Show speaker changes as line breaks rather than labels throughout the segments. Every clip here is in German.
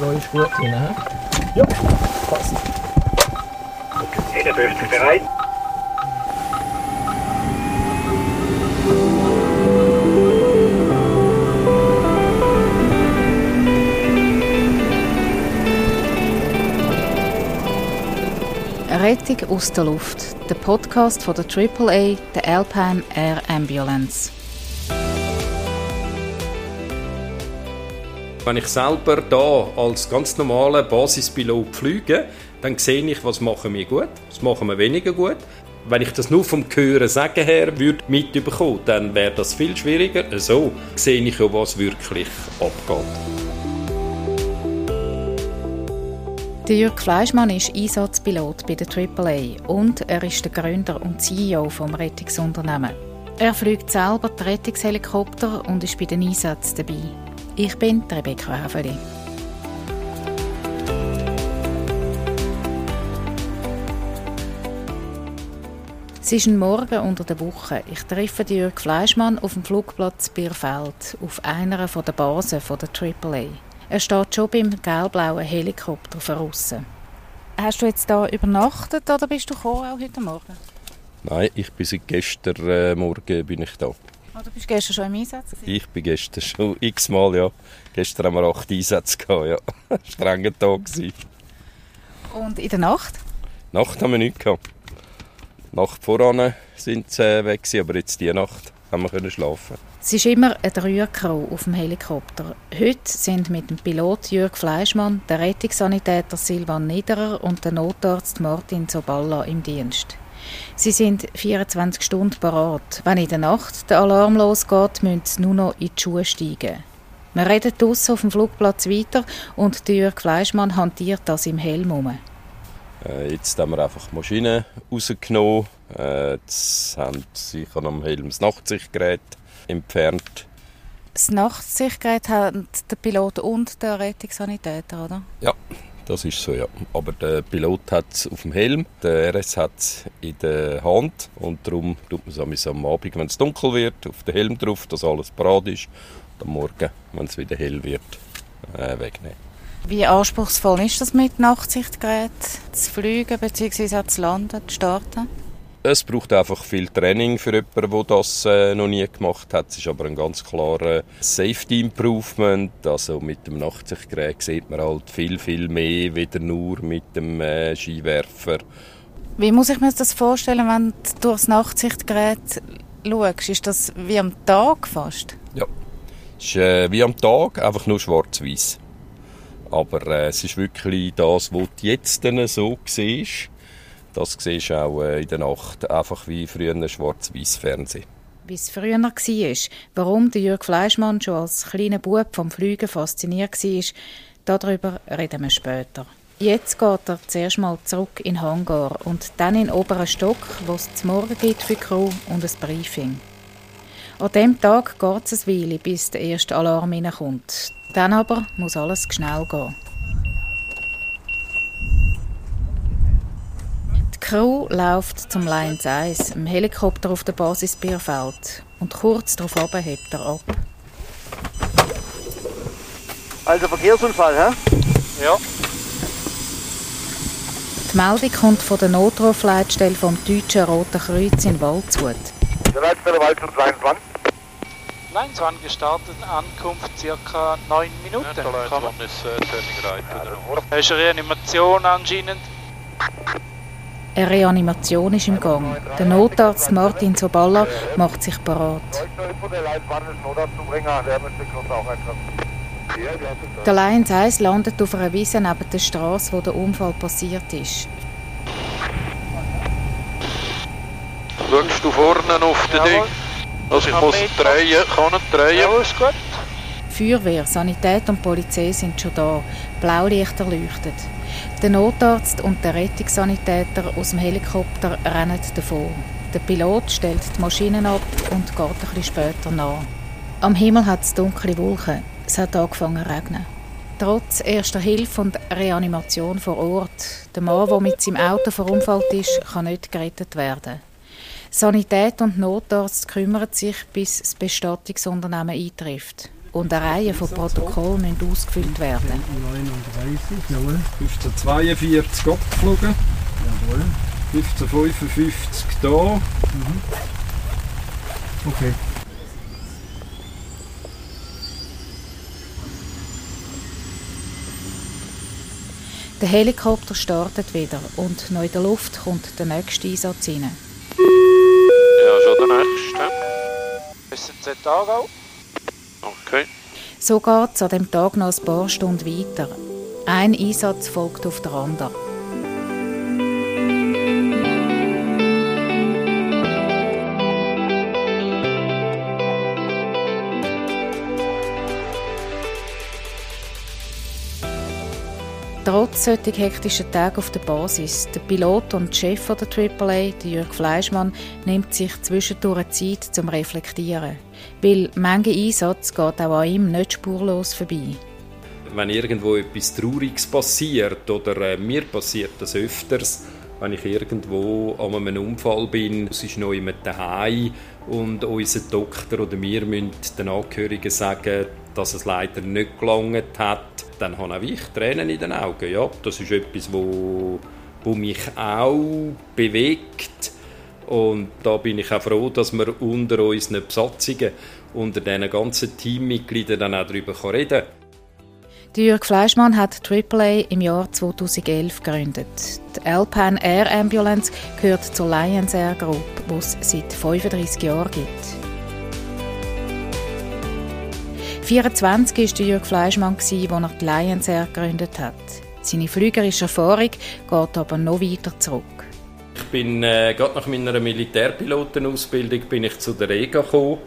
Treu ist gut drin, hä? Ja, passt.
51 bereit.
Rettung aus der Luft, der Podcast von der AAA, der Alpine Air Ambulance.
Wenn ich selber da als ganz normaler Basispilot fliege, dann sehe ich, was machen wir gut, was machen wir weniger gut. Wenn ich das nur vom Hören sagen her würde mitbekommen, dann wäre das viel schwieriger. So sehe ich ja, was wirklich abgeht.
Jürg Fleischmann ist Einsatzpilot bei der AAA und er ist der Gründer und CEO vom Rettungsunternehmen. Er fliegt selber die Rettungshelikopter und ist bei den Einsätzen dabei. Ich bin Rebecca Häfeli. Es ist ein Morgen unter der Woche. Ich treffe Jürg Fleischmann auf dem Flugplatz Bierfeld, auf einer der Basen der AAA. Er steht schon beim gelb-blauen Helikopter von Hast du jetzt da übernachtet oder bist du gekommen, auch heute Morgen?
Nein, ich bin seit gestern äh, Morgen bin ich da. Oh,
du bist gestern schon im Einsatz?
Gewesen? Ich bin gestern schon x-mal, ja. Gestern haben wir acht Einsätze gehabt, ja. Strenger Tag gewesen.
Und in der Nacht?
Nacht haben wir nichts gehabt. Nacht voran sind sie äh, weg gewesen, aber jetzt die Nacht haben wir können schlafen.
Es ist immer eine Dreiercrew auf dem Helikopter. Heute sind mit dem Pilot Jörg Fleischmann, der Rettungssanitäter Silvan Niederer und der Notarzt Martin Zoballa im Dienst. Sie sind 24 Stunden parat. Wenn in der Nacht der Alarm losgeht, müssen sie nur noch in die Schuhe steigen. Wir reden draussen auf dem Flugplatz weiter und Jörg Fleischmann hantiert das im Helm um.
Äh, jetzt haben wir einfach die Maschine rausgenommen. Äh, jetzt haben sie am Helm das Nachtsichtgerät entfernt.
Das Nachtsichtgerät haben der Pilot und der Rettungssanitäter, oder?
Ja, das ist so, ja. Aber der Pilot hat es auf dem Helm, der RS hat es in der Hand und darum tut man es am Abend, wenn es dunkel wird, auf den Helm drauf, dass alles parat ist. Und am Morgen, wenn es wieder hell wird, äh, wegnehmen.
Wie anspruchsvoll ist das mit Nachtsichtgerät zu fliegen bzw. zu landen, zu starten?
Es braucht einfach viel Training für jemanden, der das äh, noch nie gemacht hat. Es ist aber ein ganz klarer Safety Improvement. Also mit dem Nachtsichtgerät sieht man halt viel, viel mehr, wieder nur mit dem äh, Skiwerfer.
Wie muss ich mir das vorstellen, wenn du durch das Nachtsichtgerät schaust? Ist das wie am Tag fast?
Ja, es ist äh, wie am Tag, einfach nur schwarz-weiß. Aber äh, es ist wirklich das, was du jetzt so siehst das siehst du auch äh, in der Nacht, einfach wie früher ein schwarz-weiß Fernsehen.
Wie es früher war, warum der Jürg Fleischmann schon als kleiner Bub vom Fliegen fasziniert war, darüber reden wir später. Jetzt geht er zuerst mal zurück in Hangar und dann in den oberen Stock, wo es zum Morgen gibt für die Crew und ein Briefing. An diesem Tag geht es eine Weile, bis der erste Alarm hineinkommt. Dann aber muss alles schnell gehen. Crew läuft zum Lions 1, im Helikopter auf der Basis Bierfeld. Und kurz darauf hebt er ab.
Also Verkehrsunfall, hä?
Ja.
Die Meldung kommt von der Notrufleitstelle vom Deutschen Roten Kreuz in Waldshut.
Der Leitstelle Waldshut 22.
Lines 1 gestartet, Ankunft ca. 9 Minuten. Ja,
der Lines 1 ist äh, turning right.
Ja, Hast du Reanimation anscheinend?
Eine Reanimation ist im Gang. Der Notarzt Martin Soballa macht sich parat. Der Lions 1 landet auf einer Wiese neben der Straße, wo der Unfall passiert ist.
Schaust du vorne auf den Ding? Also ich muss drehen, kann nicht drehen.
Ja, ist gut.
Feuerwehr, Sanität und Polizei sind schon da. Blaulichter leuchtet. Der Notarzt und der Rettungssanitäter aus dem Helikopter rennen davon. Der Pilot stellt die Maschinen ab und geht bisschen später nach. Am Himmel hat es dunkle Wolken. Es hat angefangen zu regnen. Trotz erster Hilfe und Reanimation vor Ort, der Mann, der mit seinem Auto verunfallt ist, kann nicht gerettet werden. Sanität und Notarzt kümmern sich, bis das Bestattungsunternehmen eintrifft. Und eine Reihe von Protokollen müssen ausgefüllt werden.
39, jawohl.
1542 abgeflogen.
Jawohl.
1555 da.
Okay.
Der Helikopter startet wieder und noch in der Luft kommt der nächste Einsatz rein.
Ja, schon der nächste.
SNZ Aargau.
Okay.
So geht es an dem Tag noch ein paar Stunden weiter. Ein Einsatz folgt auf den anderen. Trotz solcher hektischen Tage auf der Basis, der Pilot und Chef der AAA, Jörg Fleischmann, nimmt sich zwischendurch Zeit zum Reflektieren. Weil mancher Einsatz geht auch an ihm nicht spurlos vorbei.
Wenn irgendwo etwas Trauriges passiert oder äh, mir passiert das öfters, wenn ich irgendwo an einem Unfall bin, es ist noch jemand daheim und unser Doktor oder wir müssen den Angehörigen sagen, dass es leider nicht gelangt hat, dann habe ich Tränen in den Augen. Ja, das ist etwas, wo, wo mich auch bewegt. Und da bin ich auch froh, dass wir unter unseren Besatzungen, unter diesen ganzen Teammitgliedern dann auch darüber reden können.
Der Jörg Fleischmann hat AAA im Jahr 2011 gegründet. Die Alpine Air Ambulance gehört zur Lions Air Group, die es seit 35 Jahren gibt. 24 war der Jörg Fleischmann, als er die Lions Air gegründet hat. Seine flügerische Erfahrung geht aber noch weiter zurück.
Ich bin äh, gerade nach meiner Militärpilotenausbildung bin ich zu der EGA gekommen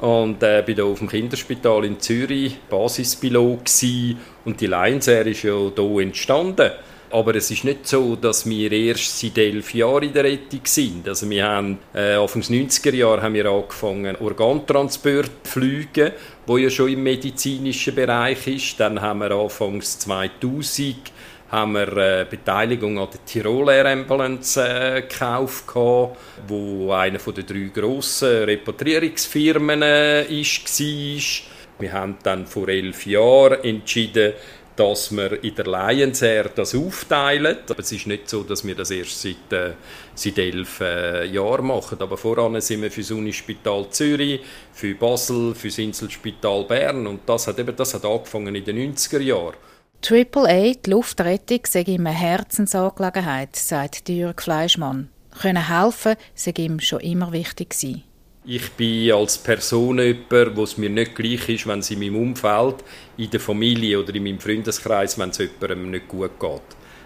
und äh, bin da auf dem Kinderspital in Zürich Basispilot gewesen. und die Lions Air ist ja hier entstanden. Aber es ist nicht so, dass wir erst seit elf Jahren in der Rettung sind. Also wir haben, äh, Anfang 90er Jahre haben wir angefangen, Organtransport zu fliegen, wo ja schon im medizinischen Bereich ist. Dann haben wir Anfangs 2000 haben wir äh, Beteiligung an der Tirol Air Ambulance äh, gekauft, gehabt, wo einer von den drei grossen Repatriierungsfirmen äh, ist, war. Wir haben dann vor elf Jahren entschieden, dass wir in der Lions Air das aufteilen. Aber es ist nicht so, dass wir das erst seit, äh, seit elf äh, Jahren machen. Aber voran sind wir für das Unispital Zürich, für Basel, für das Inselspital Bern und das hat, eben, das hat angefangen in den 90er Jahren.
AAA, die Luftrettung, sei ihm eine Herzensangelegenheit, sagt Jörg Fleischmann. Können helfen, sei ihm schon immer wichtig gewesen.
Ich bin als Person jemand, wo es mir nicht gleich ist, wenn es in meinem Umfeld, in der Familie oder in meinem Freundeskreis, wenn es jemandem nicht gut geht.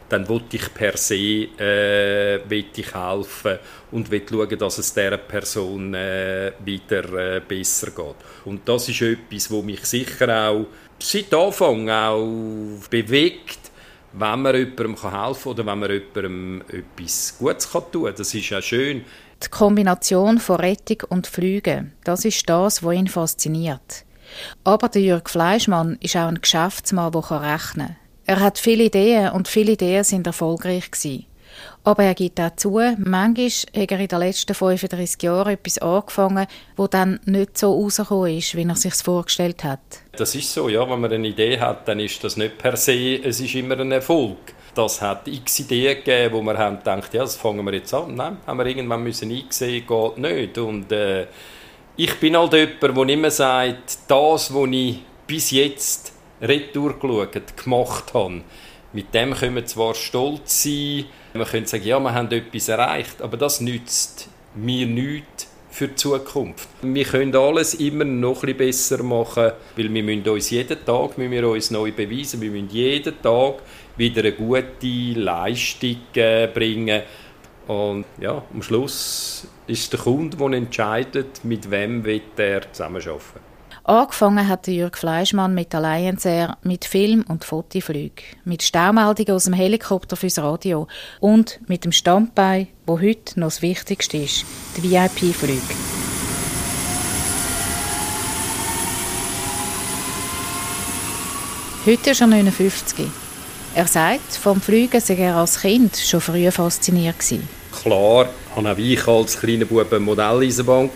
Dann will ich per se äh, ich helfen und will schauen, dass es dieser Person äh, wieder äh, besser geht. Und das ist etwas, wo mich sicher auch seit Anfang auch bewegt, wenn man jemandem helfen kann oder wenn man jemandem etwas Gutes tun kann. Das ist ja schön.
Die Kombination von Rettung und Flügen, das ist das, was ihn fasziniert. Aber der Jörg Fleischmann ist auch ein Geschäftsmann, der rechnen kann. Er hat viele Ideen und viele Ideen sind erfolgreich gewesen. Aber er gibt auch zu, manchmal hat er in den letzten 35 Jahren etwas angefangen, wo dann nicht so rausgekommen ist, wie er sich vorgestellt hat.
Das ist so, ja. Wenn man eine Idee hat, dann ist das nicht per se, es ist immer ein Erfolg. Das hat x Ideen gegeben, wo wir haben gedacht, ja, das fangen wir jetzt an. Nein, haben wir irgendwann müssen einsehen, geht nicht. Und äh, ich bin halt jemand, der immer sagt, das, was ich bis jetzt retour geschaut, gemacht habe, mit dem können wir zwar stolz sein, wir können sagen, ja, wir haben etwas erreicht, aber das nützt mir nichts für die Zukunft. Wir können alles immer noch ein bisschen besser machen, weil wir müssen uns jeden Tag wir uns neu beweisen, wir müssen jeden Tag wieder eine gute Leistung äh, bringen. Und ja, am Schluss ist der Kunde, der entscheidet, mit wem er zusammenarbeiten
Angefangen hat Jörg Fleischmann mit Alliance Air, mit Film- und Fotoflügen, mit Staumeldungen aus dem Helikopter fürs Radio und mit dem Standbein, wo heute noch das Wichtigste ist, die VIP-Flüge. Heute ist er 59. Er sagt, vom Fliegen sei er als Kind schon früh fasziniert gewesen.
Klar, hatte auch ich als kleiner Bub eine Modelleisenbahn.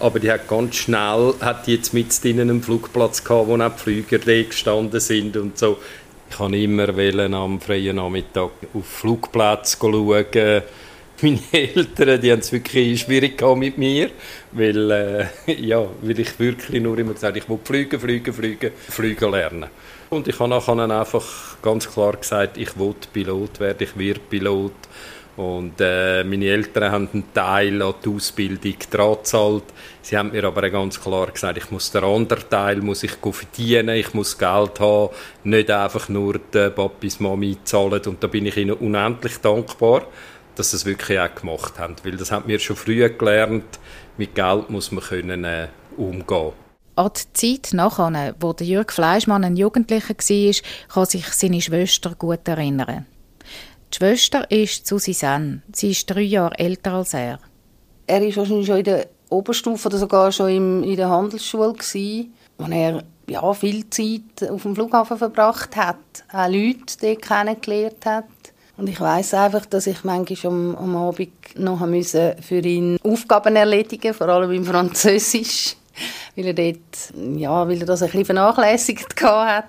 Aber die hat ganz schnell, hat die jetzt mit in einem Flugplatz gehabt, wo auch die Flüger gestanden sind und so. Ich wollte immer wollen, am freien Nachmittag auf Flugplatz schauen. Meine Eltern, die haben es wirklich schwierig mit mir, weil, äh, ja, weil ich wirklich nur immer gesagt ich will fliegen, fliegen, fliegen, fliegen lernen. Und ich habe nachher einfach ganz klar gesagt, ich will Pilot werden, ich werde Pilot. Und äh, meine Eltern haben einen Teil an die Ausbildung dran gezahlt. Sie haben mir aber ganz klar gesagt, ich muss den anderen Teil muss ich verdienen, ich muss Geld haben, nicht einfach nur die Papis, Mami zahlen. Und da bin ich ihnen unendlich dankbar, dass sie es wirklich auch gemacht haben. Weil das haben wir schon früh gelernt, mit Geld muss man können, äh, umgehen
an die Zeit nachher, wo Jürg Fleischmann ein Jugendlicher war, kann sich seine Schwester gut erinnern. Die Schwester ist Sen. Sie ist drei Jahre älter als er.
Er war wahrscheinlich schon in der Oberstufe oder sogar schon in der Handelsschule, wo er ja, viel Zeit auf dem Flughafen verbracht hat, auch Leute dort kennengelernt hat. Und ich weiß einfach, dass ich manchmal am, am Abend noch für ihn Aufgaben erledigen vor allem im Französisch weil er dort, ja, weil er das ein bisschen vernachlässigt hat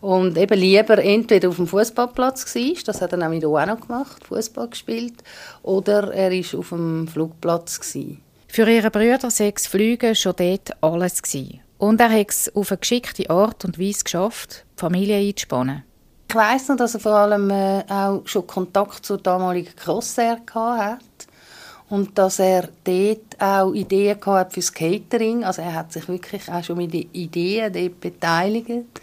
und eben lieber entweder auf dem Fußballplatz war, das hat er nämlich auch noch gemacht, Fußball gespielt, oder er ist auf dem Flugplatz gewesen.
Für ihre Brüder sechs Flüge schon dort alles gewesen. Und er hat es auf eine geschickte Art und Weise geschafft, die Familie einzuspannen.
Ich weiss noch, dass er vor allem äh, auch schon Kontakt zur damaligen Crossair hatte und dass er dort auch Ideen hatte für das Catering. Also er hat sich wirklich auch schon mit den Ideen dort beteiligt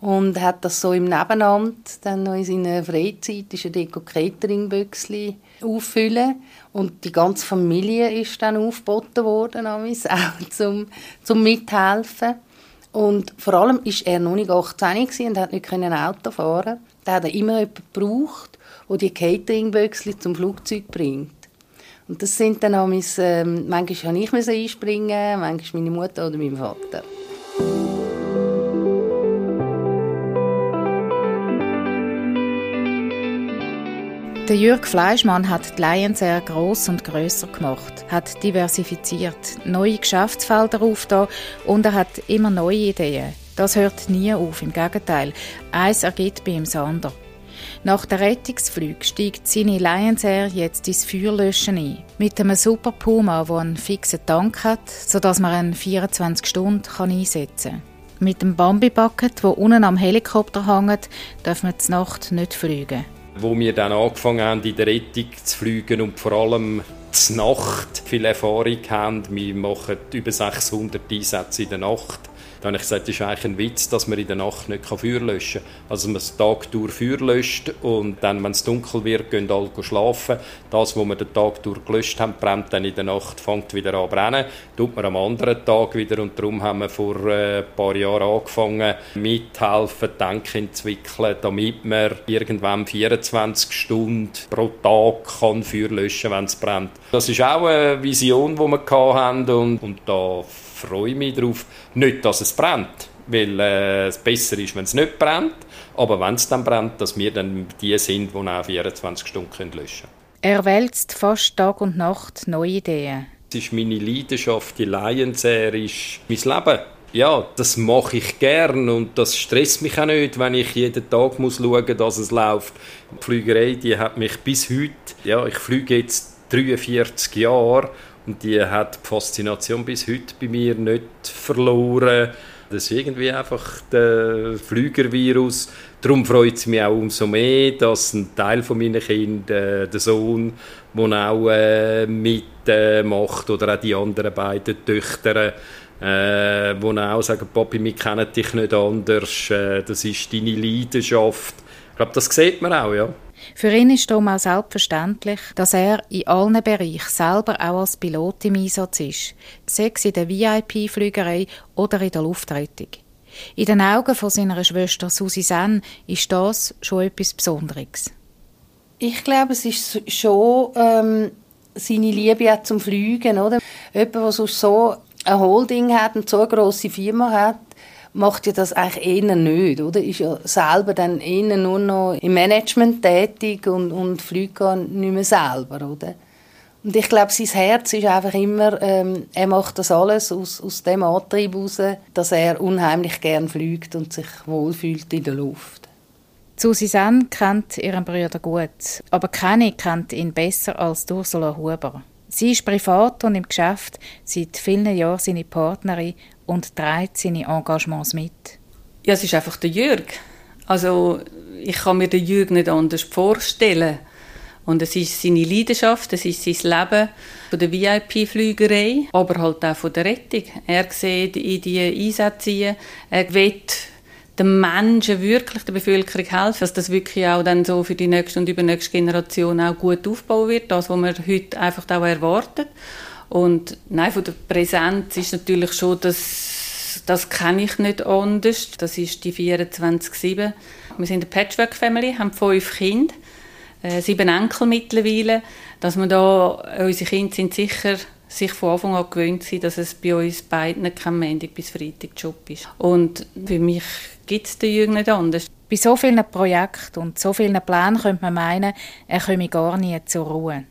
und hat das so im Nebenamt dann noch in seiner Freizeit ist er dort Catering-Büchsli auffüllen und die ganze Familie ist dann aufgeboten worden, auch zum, zum Mithelfen. Und vor allem ist er noch nicht 18 und hat nicht ein Auto fahren. Da hat er immer jemanden gebraucht, der die Catering-Büchsli zum Flugzeug bringt. Und das sind dann auch mein, ähm, manchmal habe ich einspringen, manchmal meine Mutter oder mein Vater.
Der Jürg Fleischmann hat die Lions sehr gross und grösser gemacht, hat diversifiziert, neue Geschäftsfelder aufgetan und er hat immer neue Ideen. Das hört nie auf, im Gegenteil. Eins ergibt bei ihm das andere. Nach der Rettungsflug steigt seine Lions Air jetzt ins Feuerlöschen ein. Mit einem Super Puma, der einen fixen Tank hat, sodass man ihn 24 Stunden einsetzen kann. Mit dem Bambi-Bucket, der unten am Helikopter hängt, darf man die Nacht nicht fliegen.
Wo wir dann angefangen haben, in der Rettung zu fliegen und vor allem Nacht viel Erfahrung haben. Wir machen über 600 Einsätze in der Nacht da habe ich gesagt, es ist eigentlich ein Witz, dass man in der Nacht nicht Feuer löschen kann. Also man den Tag durch Feuer löscht und dann, wenn es dunkel wird, gehen alle schlafen. Das, was wir den Tag durch gelöscht haben, brennt dann in der Nacht, fängt wieder an zu brennen. Tut man am anderen Tag wieder und darum haben wir vor äh, ein paar Jahren angefangen, mithelfen, Denken entwickeln, damit man irgendwann 24 Stunden pro Tag kann Feuer löschen kann, wenn es brennt. Das ist auch eine Vision, die wir hatten und, und da freue mich darauf. Nicht, dass es brennt, weil äh, es besser ist, wenn es nicht brennt. Aber wenn es dann brennt, dass wir dann die sind, die auch 24 Stunden löschen können.
Er wälzt fast Tag und Nacht neue Ideen.
Das ist meine Leidenschaft, die Lions Air ist mein Leben. Ja, das mache ich gern und das stresst mich auch nicht, wenn ich jeden Tag muss schauen muss, dass es läuft. Die Flügerei, die hat mich bis heute, ja, ich fliege jetzt 43 Jahre die hat die Faszination bis heute bei mir nicht verloren. Das ist irgendwie einfach der Flügervirus. Darum freut es mich auch umso mehr, dass ein Teil von meinen Kindern, äh, der Sohn, der auch äh, mitmacht, äh, oder auch die anderen beiden Töchter, äh, die auch sagen, Papi, wir kennen dich nicht anders, äh, das ist deine Leidenschaft. Ich glaube, das sieht man auch, ja.
Für ihn ist darum auch selbstverständlich, dass er in allen Bereichen selber auch als Pilot im Einsatz ist, sei es in der VIP-Flügerei oder in der Luftrettung. In den Augen von seiner Schwester Susi Sen ist das schon etwas Besonderes.
Ich glaube, es ist schon ähm, seine Liebe zum Fliegen, oder? Jemand, der so ein Holding hat und so eine grosse Firma hat, macht ja das eigentlich eher nicht, oder? Ist ja selber dann eher nur noch im Management tätig und, und fliegt gar nicht mehr selber, oder? Und ich glaube, sein Herz ist einfach immer, ähm, er macht das alles aus, aus dem Antrieb heraus, dass er unheimlich gern fliegt und sich wohlfühlt in der Luft.
Sen kennt ihren Bruder gut, aber keine kennt ihn besser als Ursula Huber. Sie ist privat und im Geschäft seit vielen Jahren seine Partnerin und trägt seine Engagements mit.
Ja, es ist einfach der Jürg. Also ich kann mir den Jürg nicht anders vorstellen. Und es ist seine Leidenschaft, es ist sein Leben von der VIP-Flügerei, aber halt auch von der Rettung. Er sieht in die Einsätze, er will den Menschen wirklich, der Bevölkerung helfen, dass das wirklich auch dann so für die nächste und übernächste Generation auch gut aufbauen wird, das, was man heute einfach auch erwartet. Und nein, von der Präsenz ist natürlich schon, das, das kenne ich nicht anders. Das ist die 24-7. Wir sind eine Patchwork-Family, haben fünf Kinder, äh, sieben Enkel mittlerweile. Dass wir da, unsere Kinder sind sicher sich von Anfang an gewöhnt sind, dass es bei uns beiden kein Montag bis Freitag Job ist. Und für mich gibt es den Jürgen nicht anders.
Bei so vielen Projekten und so vielen Plänen könnte man meinen, er komme gar nie zur Ruhe.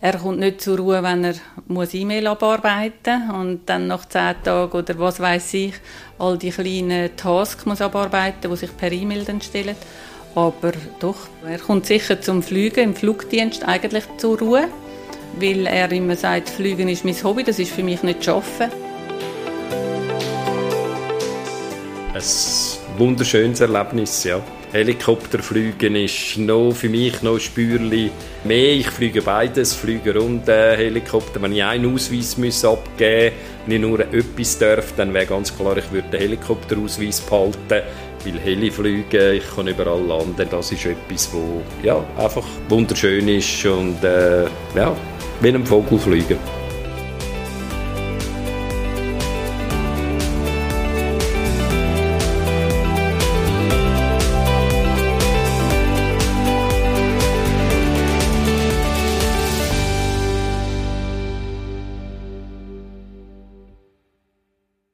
Er kommt nicht zur Ruhe, wenn er muss E-Mail abarbeiten muss und dann nach zehn Tagen oder was weiß ich all die kleinen Tasks muss abarbeiten, die sich per E-Mail dann stellen. Aber doch, er kommt sicher zum Fliegen im Flugdienst eigentlich zur Ruhe, weil er immer sagt, Fliegen ist mein Hobby, das ist für mich nicht Arbeiten.
Ein wunderschönes Erlebnis, ja. Helikopterfliegen ist noch für mich noch Spürchen mehr. Ich fliege beides, Flüger und äh, Helikopter. Wenn ich einen Ausweis muss abgeben wenn ich nur etwas darf, dann wäre ganz klar, ich würde den Helikopterausweis behalten. Weil Heli fliegen, ich kann überall landen. Das ist etwas, wo ja, einfach wunderschön ist und äh, ja, wie ein Vogel fliegen.